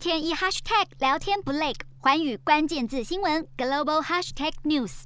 天一 hashtag 聊天不累，寰宇关键字新闻 global hashtag news。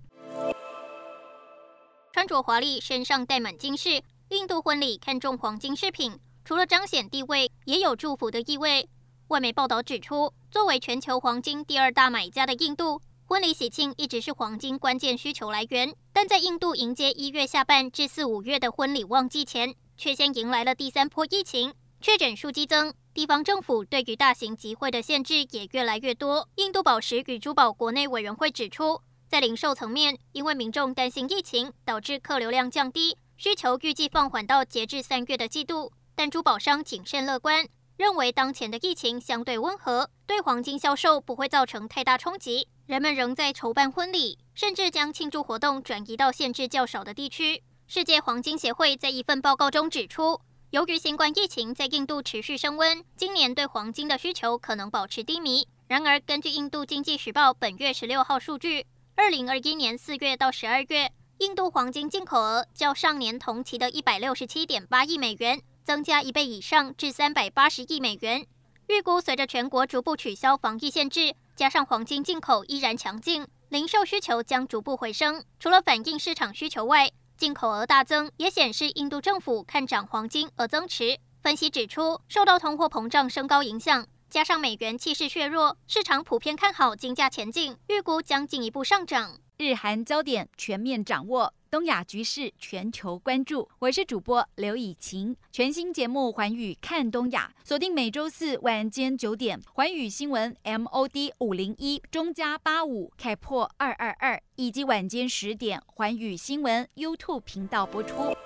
穿着华丽，身上带满金饰，印度婚礼看重黄金饰品，除了彰显地位，也有祝福的意味。外媒报道指出，作为全球黄金第二大买家的印度，婚礼喜庆一直是黄金关键需求来源。但在印度迎接一月下半至四五月的婚礼旺季前，却先迎来了第三波疫情，确诊数激增，地方政府对于大型集会的限制也越来越多。印度宝石与珠宝国内委员会指出，在零售层面，因为民众担心疫情导致客流量降低，需求预计放缓到截至三月的季度，但珠宝商谨慎乐观。认为当前的疫情相对温和，对黄金销售不会造成太大冲击。人们仍在筹办婚礼，甚至将庆祝活动转移到限制较少的地区。世界黄金协会在一份报告中指出，由于新冠疫情在印度持续升温，今年对黄金的需求可能保持低迷。然而，根据印度经济时报本月十六号数据，二零二一年四月到十二月，印度黄金进口额较上年同期的一百六十七点八亿美元。增加一倍以上至三百八十亿美元。预估随着全国逐步取消防疫限制，加上黄金进口依然强劲，零售需求将逐步回升。除了反映市场需求外，进口额大增也显示印度政府看涨黄金而增持。分析指出，受到通货膨胀升高影响，加上美元气势削弱，市场普遍看好金价前景，预估将进一步上涨。日韩焦点全面掌握。东亚局势全球关注，我是主播刘以晴。全新节目《寰宇看东亚》，锁定每周四晚间九点，寰宇新闻 MOD 五零一中加八五开破二二二，以及晚间十点，寰宇新闻 YouTube 频道播出。